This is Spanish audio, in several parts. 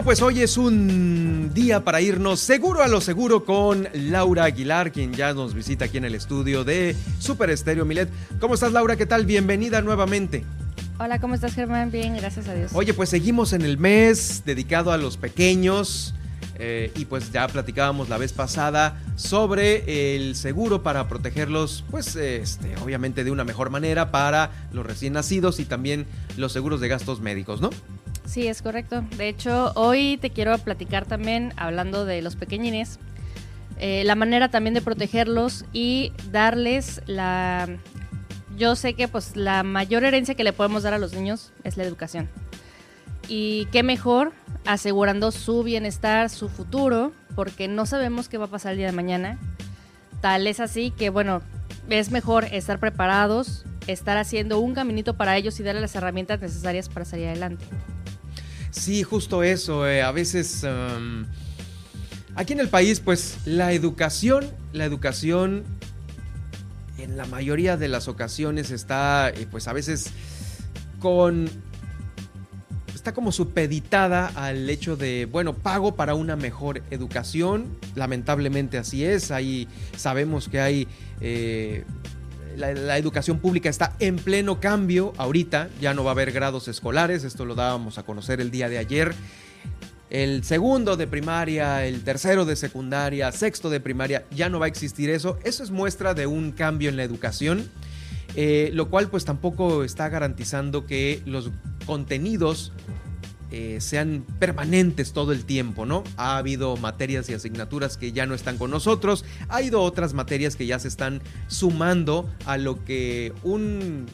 Bueno, pues hoy es un día para irnos seguro a lo seguro con Laura Aguilar, quien ya nos visita aquí en el estudio de Super Estéreo Milet. ¿Cómo estás, Laura? ¿Qué tal? Bienvenida nuevamente. Hola, ¿cómo estás, Germán? Bien, gracias a Dios. Oye, pues seguimos en el mes dedicado a los pequeños. eh, y pues ya platicábamos la vez pasada sobre el seguro para protegerlos, pues este, obviamente de una mejor manera para los recién nacidos y también los seguros de gastos médicos, ¿no? Sí, es correcto. De hecho, hoy te quiero platicar también, hablando de los pequeñines, eh, la manera también de protegerlos y darles la... Yo sé que pues la mayor herencia que le podemos dar a los niños es la educación. Y qué mejor asegurando su bienestar, su futuro, porque no sabemos qué va a pasar el día de mañana. Tal es así que, bueno, es mejor estar preparados, estar haciendo un caminito para ellos y darles las herramientas necesarias para salir adelante. Sí, justo eso. eh, a veces aquí en el país, pues la educación, la educación en la mayoría de las ocasiones está, eh, pues a veces con está como supeditada al hecho de, bueno, pago para una mejor educación. Lamentablemente así es. Ahí sabemos que hay eh, la, educación pública está en pleno cambio ahorita, ya no va a haber grados escolares, esto lo dábamos a conocer el día de ayer. El segundo de primaria, el tercero de secundaria, sexto de primaria, ya no va a existir eso. Eso es muestra de un cambio en la educación, eh, lo cual pues tampoco está garantizando que los contenidos eh, sean permanentes todo el tiempo, ¿no? Ha habido materias y asignaturas que ya no están con nosotros, ha habido otras materias que ya se están sumando a lo que un,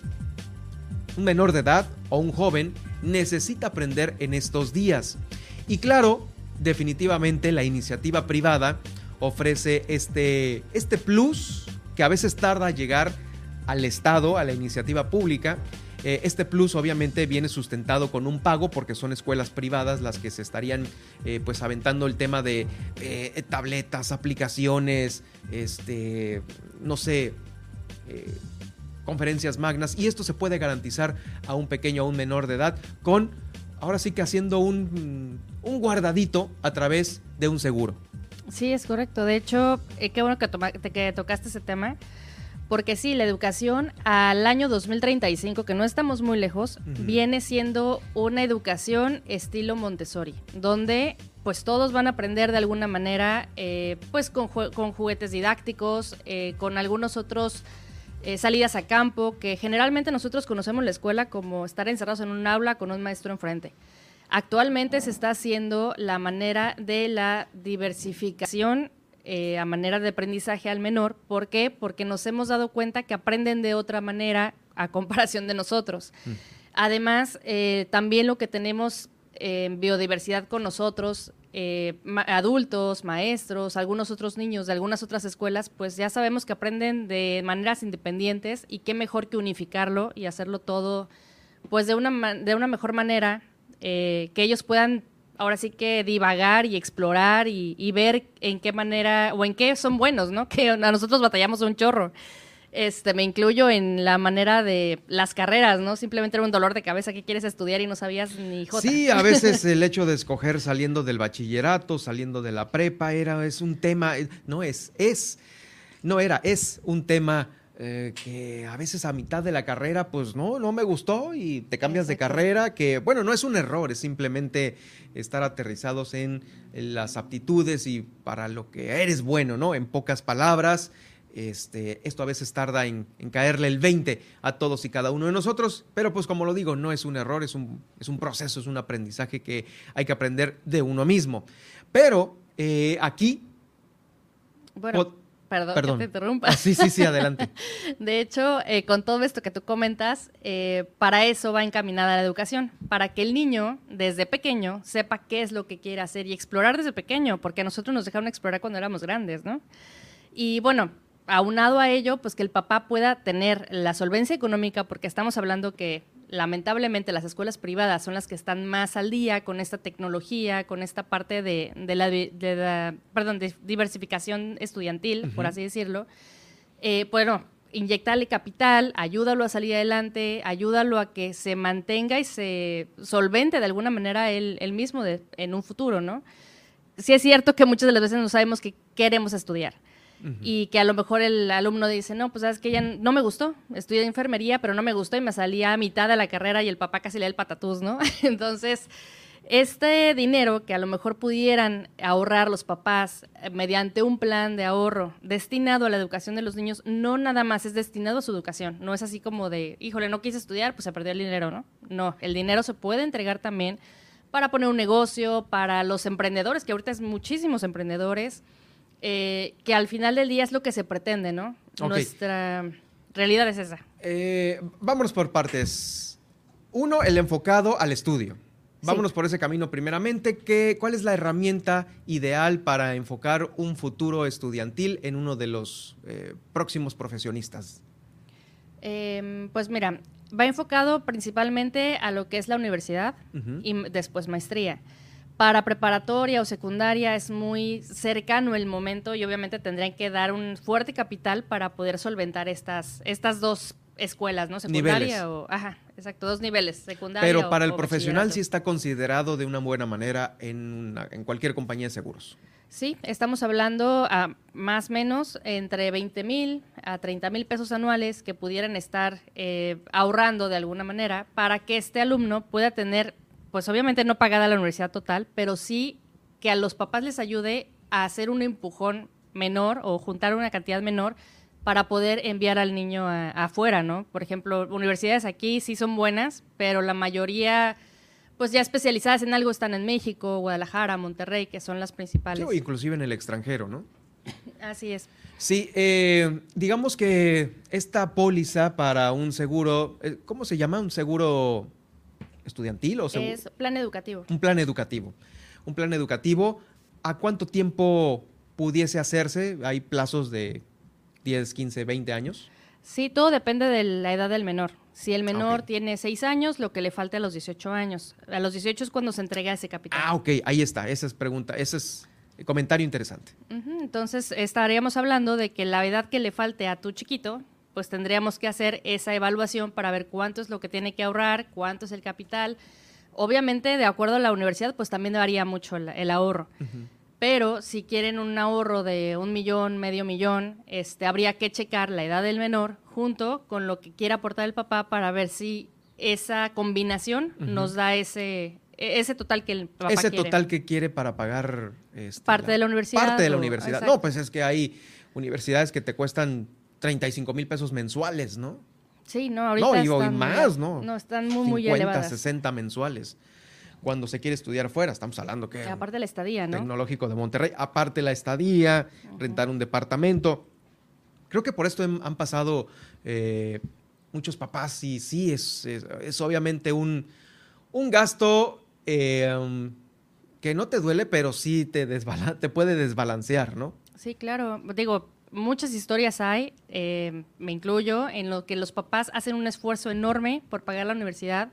un menor de edad o un joven necesita aprender en estos días. Y claro, definitivamente la iniciativa privada ofrece este, este plus que a veces tarda a llegar al Estado, a la iniciativa pública, eh, este plus obviamente viene sustentado con un pago porque son escuelas privadas las que se estarían eh, pues aventando el tema de eh, tabletas, aplicaciones, este, no sé, conferencias magnas y esto se puede garantizar a un pequeño, a un menor de edad con, ahora sí que haciendo un, un guardadito a través de un seguro. Sí, es correcto. De hecho, qué bueno que tocaste ese tema. Porque sí, la educación al año 2035, que no estamos muy lejos, uh -huh. viene siendo una educación estilo Montessori, donde pues todos van a aprender de alguna manera, eh, pues con, juguetes didácticos, eh, con algunos otros eh, salidas a campo, que generalmente nosotros conocemos la escuela como estar encerrados en un aula con un maestro enfrente. Actualmente se está haciendo la manera de la diversificación eh, a manera de aprendizaje al menor. ¿Por qué? Porque nos hemos dado cuenta que aprenden de otra manera a comparación de nosotros. Mm. Además, eh, también lo que tenemos en biodiversidad con nosotros, eh, ma adultos, maestros, algunos otros niños de algunas otras escuelas, pues ya sabemos que aprenden de maneras independientes y qué mejor que unificarlo y hacerlo todo pues de una, de una mejor manera, eh, que ellos puedan ahora sí que divagar y explorar y, y, ver en qué manera o en qué son buenos, ¿no? Que a nosotros batallamos un chorro. Este, me incluyo en la manera de las carreras, ¿no? Simplemente era un dolor de cabeza que quieres estudiar y no sabías ni jota. Sí, a veces el hecho de escoger saliendo del bachillerato, saliendo de la prepa, era, es un tema, no es, es, no era, es un tema eh, que a veces a mitad de la carrera, pues no, no me gustó y te cambias de carrera, que bueno, no es un error, es simplemente estar aterrizados en, en, las aptitudes y para lo que eres bueno, ¿no? En pocas palabras. Este, esto a veces tarda en, en, caerle el 20 a todos y cada uno de nosotros, pero pues como lo digo, no es un error, es un, es un proceso, es un aprendizaje que hay que aprender de uno mismo. Pero eh, aquí... Bueno, Perdón, Perdón, que te interrumpa. Ah, sí, sí, sí, adelante. de hecho, eh, con todo esto que tú comentas, eh, para eso va encaminada la educación, para que el niño desde pequeño sepa qué es lo que quiere hacer y explorar desde pequeño, porque a nosotros nos dejaron explorar cuando éramos grandes, ¿no? Y bueno, aunado a ello, pues que el papá pueda tener la solvencia económica, porque estamos hablando que lamentablemente las escuelas privadas son las que están más al día con esta tecnología, con esta parte de, la, perdón, de diversificación estudiantil, por así decirlo. Eh, bueno, inyectarle capital, ayúdalo a salir adelante, ayúdalo a que se mantenga y se solvente de alguna manera él, mismo en un futuro, ¿no? Sí es cierto que muchas de las veces no sabemos qué queremos estudiar y que a lo mejor el alumno dice, no, pues sabes que ya no me gustó, estudié enfermería, pero no me gustó y me salía a mitad de la carrera y el papá casi le da el patatús, ¿no? Entonces, este dinero que a lo mejor pudieran ahorrar los papás eh, mediante un plan de ahorro destinado a la educación de los niños, no nada más es destinado a su educación. No es así como de, híjole, no quise estudiar, pues se perdió el dinero, ¿no? No, el dinero se puede entregar también para poner un negocio, para los emprendedores, que ahorita es muchísimos emprendedores, eh, que al final del día es lo que se pretende, ¿no? Nuestra realidad es esa. Eh, vámonos por partes. Uno, el enfocado al estudio. Vámonos por ese camino primeramente. ¿qué, ¿Cuál es la herramienta ideal para enfocar un futuro estudiantil en uno de los eh, próximos profesionistas? Em, pues mira, va enfocado principalmente a lo que es la universidad y después maestría. Para preparatoria o secundaria es muy cercano el momento y obviamente tendrían que dar un fuerte capital para poder solventar estas, estas dos escuelas, ¿no? Secundaria o... Ajá, exacto, dos niveles, secundaria Pero para el profesional sí está considerado de una buena manera en, en cualquier compañía de seguros. Sí, estamos hablando a más o menos entre 20 mil a 30 mil pesos anuales que pudieran estar eh, ahorrando de alguna manera para que este alumno pueda tener, pues obviamente no pagada la universidad total, pero sí que a los papás les ayude a hacer un empujón menor o juntar una cantidad menor para poder enviar al niño afuera, ¿no? Por ejemplo, universidades aquí sí son buenas, pero la mayoría, pues ya especializadas en algo están en México, Guadalajara, Monterrey, que son las principales. Sí, inclusive en el extranjero, ¿no? Así es. Sí, eh, digamos que esta póliza para un seguro, eh, ¿cómo se llama? ¿Un seguro estudiantil o seguro? Es plan educativo. Un plan educativo. Un plan educativo. ¿A cuánto tiempo pudiese hacerse? Hay plazos de 10, 15, 20 años? Sí, todo depende de la edad del menor. Si el menor tiene 6 años, lo que le falta a los 18 años. A los 18 es cuando se entrega ese capital. Ah, ok, ahí está. Esa es pregunta, ese es comentario interesante. Entonces, estaríamos hablando de que la edad que le falte a tu chiquito, pues tendríamos que hacer esa evaluación para ver cuánto es lo que tiene que ahorrar, cuánto es el capital. Obviamente, de acuerdo a la universidad, pues también varía mucho el, ahorro. Pero si quieren un ahorro de un millón, medio millón, este, habría que checar la edad del menor junto con lo que quiera aportar el papá para ver si esa combinación nos da ese, e, ese total que el papá ese total que quiere para pagar este, parte de la universidad parte de la universidad. no pues es que hay universidades que te cuestan 35 mil pesos mensuales no sí no ahorita no y, más no no están muy 50, muy elevadas 60 mensuales cuando se quiere estudiar fuera. Estamos hablando que... aparte la estadía, ¿no? Tecnológico de Monterrey. Aparte la estadía, rentar un departamento. Creo que por esto han pasado eh, muchos papás y sí, es, es, obviamente un, un gasto eh, que no te duele, pero sí te, te puede desbalancear, ¿no? Sí, claro. Digo, muchas historias hay, eh, me incluyo, en lo que los papás hacen un esfuerzo enorme por pagar la universidad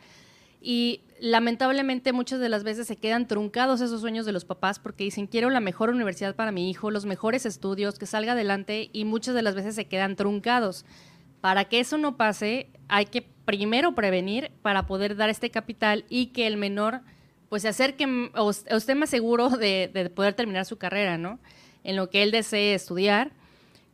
y lamentablemente muchas de las veces se quedan truncados esos sueños de los papás porque dicen quiero la mejor universidad para mi hijo, los mejores estudios, que salga adelante y muchas de las veces se quedan truncados. Para que eso no pase, hay que primero prevenir para poder dar este capital y que el menor pues se acerque o, esté más seguro de, de poder terminar su carrera, ¿no? En lo que él desee estudiar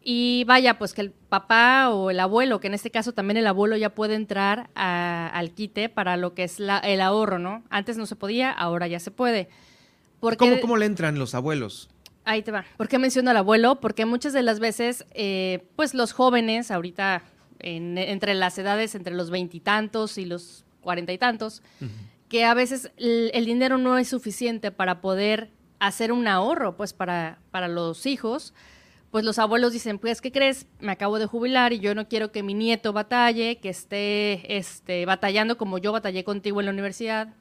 y vaya, pues que el papá o el abuelo, que en este caso también el abuelo ya puede entrar al quite para lo que es el ahorro, ¿no? Antes no se podía, ahora ya se puede. Porque, ¿Cómo, le entran los abuelos? Ahí te va. ¿Por qué menciono al abuelo? Porque muchas de las veces, eh, pues los jóvenes, ahorita entre las edades, entre los veintitantos y, los cuarenta y tantos, que a veces el, dinero no es suficiente para poder hacer un ahorro, pues para, para los hijos pues los abuelos dicen, pues, ¿qué crees? Me acabo de jubilar y yo no quiero que mi nieto batalle, que esté este, batallando como yo batallé contigo en la universidad.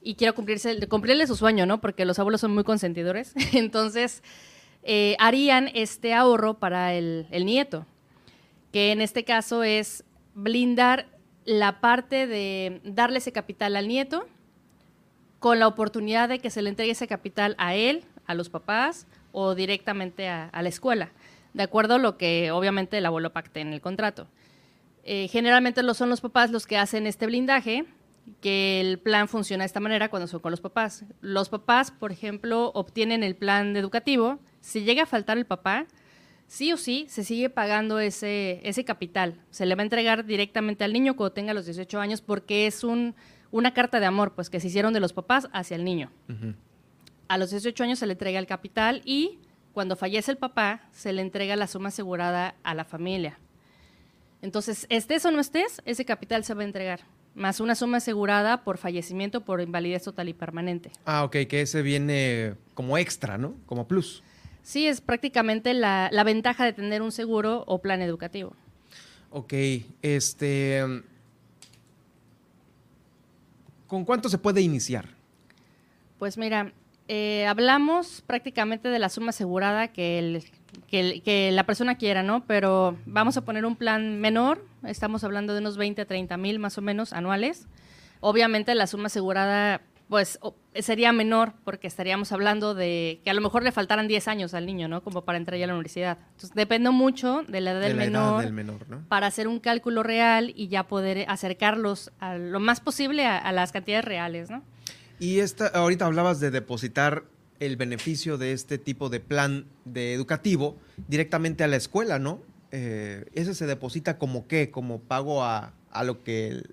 Y quiero cumplirse, cumplirle su sueño, ¿no? Porque los abuelos son muy consentidores. Entonces, eh, harían este ahorro para el, el nieto, que en este caso es blindar la parte de darle ese capital al nieto con la oportunidad de que se le entregue ese capital a él, a los papás o directamente a, la escuela, de acuerdo a lo que obviamente el abuelo pacte en el contrato. Eh, generalmente lo son los papás los que hacen este blindaje, que el plan funciona de esta manera cuando son con los papás. Los papás, por ejemplo, obtienen el plan educativo. Si llega a faltar el papá, sí o sí se sigue pagando ese, ese capital. Se le va a entregar directamente al niño cuando tenga los 18 años porque es un, una carta de amor pues, que se hicieron de los papás hacia el niño. A los 18 años se le entrega el capital y cuando fallece el papá se le entrega la suma asegurada a la familia. Entonces, estés o no estés, ese capital se va a entregar, más una suma asegurada por fallecimiento por invalidez total y permanente. Ah, ok, que ese viene como extra, ¿no? Como plus. Sí, es prácticamente la, la ventaja de tener un seguro o plan educativo. Ok, este... ¿Con cuánto se puede iniciar? Pues mira, eh, hablamos prácticamente de la suma asegurada que, el, que, el- que la persona quiera, ¿no? Pero vamos a poner un plan menor, estamos hablando de unos 20 a 30 mil más o menos anuales. Obviamente la suma asegurada pues sería menor porque estaríamos hablando de que a lo mejor le faltaran 10 años al niño, ¿no? Como para entrar ya a la universidad. Entonces depende mucho de la edad de del la menor edad del menor, ¿no? para hacer un cálculo real y ya poder acercarlos a lo más posible a, a las cantidades reales, ¿no? Y esta, ahorita hablabas de depositar el beneficio de este tipo de plan de educativo directamente a la escuela, ¿no? Eh, ese se deposita como qué, como pago a, a lo que el-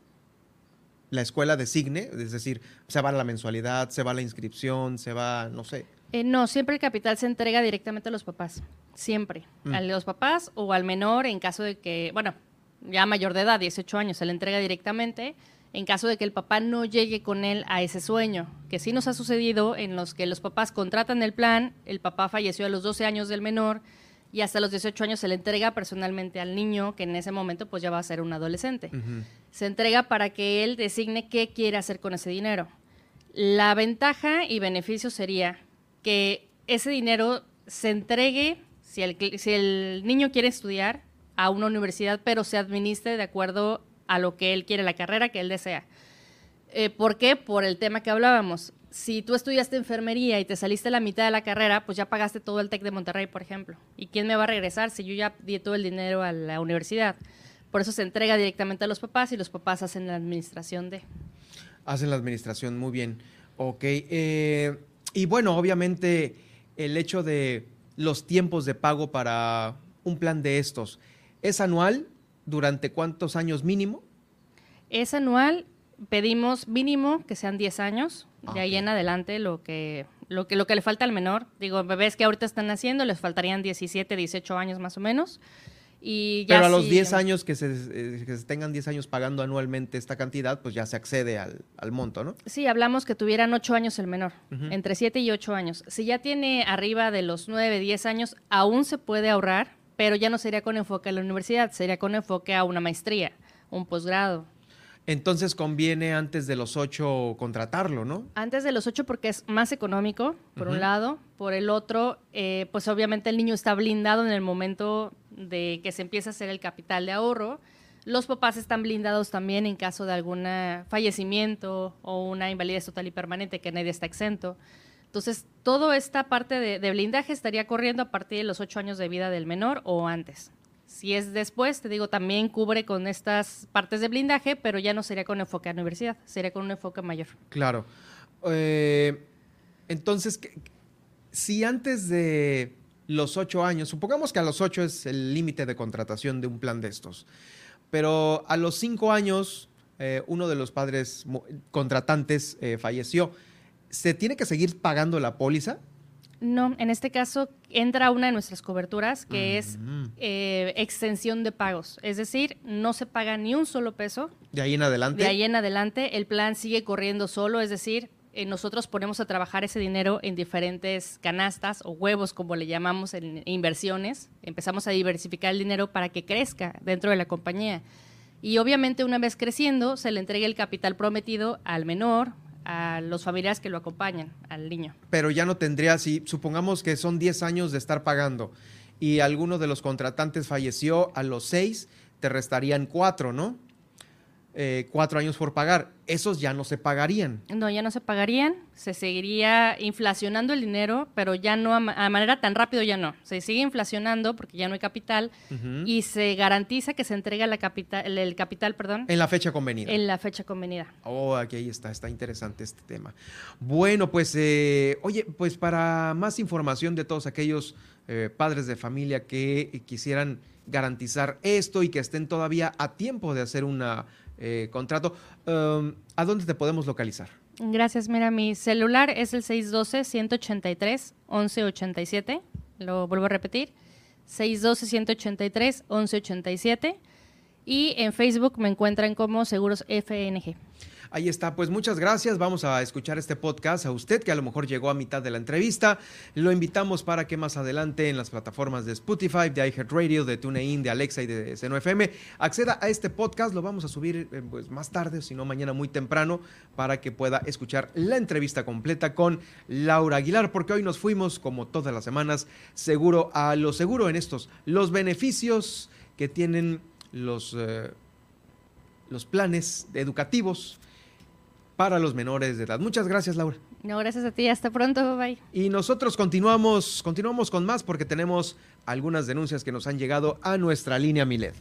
la escuela designe, es decir, se va la mensualidad, se va la inscripción, se va, no sé. Eh, no, siempre el capital se entrega directamente a los papás. Siempre. Mm. A los papás o al menor en caso de que, bueno, ya mayor de edad, 18 años, se le entrega directamente en caso de que el papá no llegue con él a ese sueño. Que sí nos ha sucedido en los que los papás contratan el plan, el papá falleció a los 12 años del menor y hasta los 18 años se le entrega personalmente al niño, que en ese momento pues ya va a ser un adolescente se entrega para que él designe qué quiere hacer con ese dinero. La ventaja y beneficio sería que ese dinero se entregue, si el, si el niño quiere estudiar, a una universidad, pero se administre de acuerdo a lo que él quiere, la carrera que él desea. Eh, ¿Por qué? Por el tema que hablábamos. Si tú estudiaste enfermería y te saliste a la mitad de la carrera, pues ya pagaste todo el TEC de Monterrey, por ejemplo. ¿Y quién me va a regresar si yo ya di todo el dinero a la universidad? Por eso se entrega directamente a los papás y los papás hacen la administración de. Hacen la administración muy bien. Ok. eh, y bueno, obviamente el hecho de los tiempos de pago para un plan de estos, ¿es anual? ¿Durante cuántos años mínimo? Es anual, pedimos mínimo que sean 10 años, Ah, de ahí ok. en adelante lo que, lo, que, lo que le falta al menor. Digo, bebés que ahorita están naciendo, les faltarían 17, 18 años más o menos. Y ya Pero a los si- 10 años que se, eh, que se tengan 10 años pagando anualmente esta cantidad, pues ya se accede al, al monto, ¿no? Sí, hablamos que tuvieran 8 años el menor, entre 7 y 8 años. Si ya tiene arriba de los 9, 10 años, aún se puede ahorrar, pero ya no sería con enfoque a la universidad, sería con enfoque a una maestría, un posgrado. Entonces conviene antes de los 8 contratarlo, ¿no? Antes de los 8 porque es más económico, por un lado. Por el otro, eh, pues obviamente el niño está blindado en el momento de que se empieza a hacer el capital de ahorro. Los papás están blindados también en caso de algún fallecimiento o una invalidez total y permanente que nadie está exento. Entonces, toda esta parte de, blindaje estaría corriendo a partir de los 8 años de vida del menor o antes. Si es después, te digo, también cubre con estas partes de blindaje, pero ya no sería con enfoque a universidad, sería con un enfoque mayor. Claro. Eh, entonces, ¿qué- si antes de los 8 años, supongamos que a los 8 es el límite de contratación de un plan de estos, pero a los 5 años eh, uno de los padres contratantes eh, falleció, ¿se tiene que seguir pagando la póliza? No, en este caso entra una de nuestras coberturas que es eh, extensión de pagos. Es decir, no se paga ni un solo peso. De ahí en adelante. De ahí en adelante el plan sigue corriendo solo. Es decir, eh, nosotros ponemos a trabajar ese dinero en diferentes canastas o huevos, como le llamamos en inversiones. Empezamos a diversificar el dinero para que crezca dentro de la compañía. Y obviamente una vez creciendo, se le entrega el capital prometido al menor, a los familiares que lo acompañan al niño. Pero ya no tendría, si supongamos que son 10 años de estar pagando y alguno de los contratantes falleció a los 6, te restarían 4, ¿no? Eh, cuatro años por pagar. Esos ya no se pagarían. No, ya no se pagarían. Se seguiría inflacionando el dinero, pero ya no a, manera tan rápido ya no. Se sigue inflacionando porque ya no hay capital y se garantiza que se entrega la capital, el, capital, perdón. En la fecha convenida. En la fecha convenida. Oh, aquí ahí está, está interesante este tema. Bueno, pues, eh, oye, pues para más información de todos aquellos eh, padres de familia que quisieran garantizar esto y que estén todavía a tiempo de hacer una eh, contrato. Um, ¿A dónde te podemos localizar? Gracias, mira, mi celular es el 612-183-1187. Lo vuelvo a repetir. 612-183-1187. Y en Facebook me encuentran como Seguros FNG. Ahí está, pues muchas gracias. Vamos a escuchar este podcast a usted que a lo mejor llegó a mitad de la entrevista. Lo invitamos para que más adelante en las plataformas de Spotify, de iHeartRadio, de TuneIn, de Alexa y de Seno FM acceda a este podcast. Lo vamos a subir eh, pues, más tarde, si no mañana muy temprano, para que pueda escuchar la entrevista completa con Laura Aguilar, porque hoy nos fuimos, como todas las semanas, seguro a lo seguro en estos, los beneficios que tienen los, eh, los planes educativos para los menores de edad. Muchas gracias, Laura. No, gracias a ti. Hasta pronto. Bye. Y nosotros continuamos, continuamos con más porque tenemos algunas denuncias que nos han llegado a nuestra línea Milet.